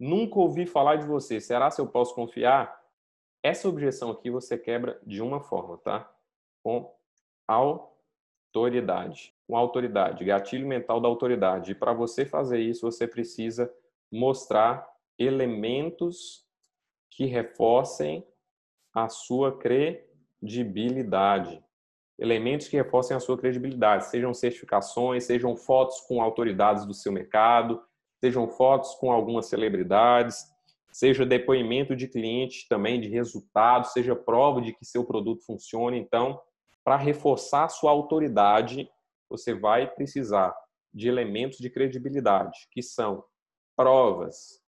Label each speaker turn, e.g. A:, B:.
A: Nunca ouvi falar de você. Será se eu posso confiar? Essa objeção aqui você quebra de uma forma, tá? Com autoridade. Com autoridade, gatilho mental da autoridade. E para você fazer isso, você precisa mostrar elementos que reforcem a sua credibilidade. Elementos que reforcem a sua credibilidade, sejam certificações, sejam fotos com autoridades do seu mercado, sejam fotos com algumas celebridades, seja depoimento de cliente também de resultados, seja prova de que seu produto funciona. Então, para reforçar sua autoridade, você vai precisar de elementos de credibilidade, que são provas,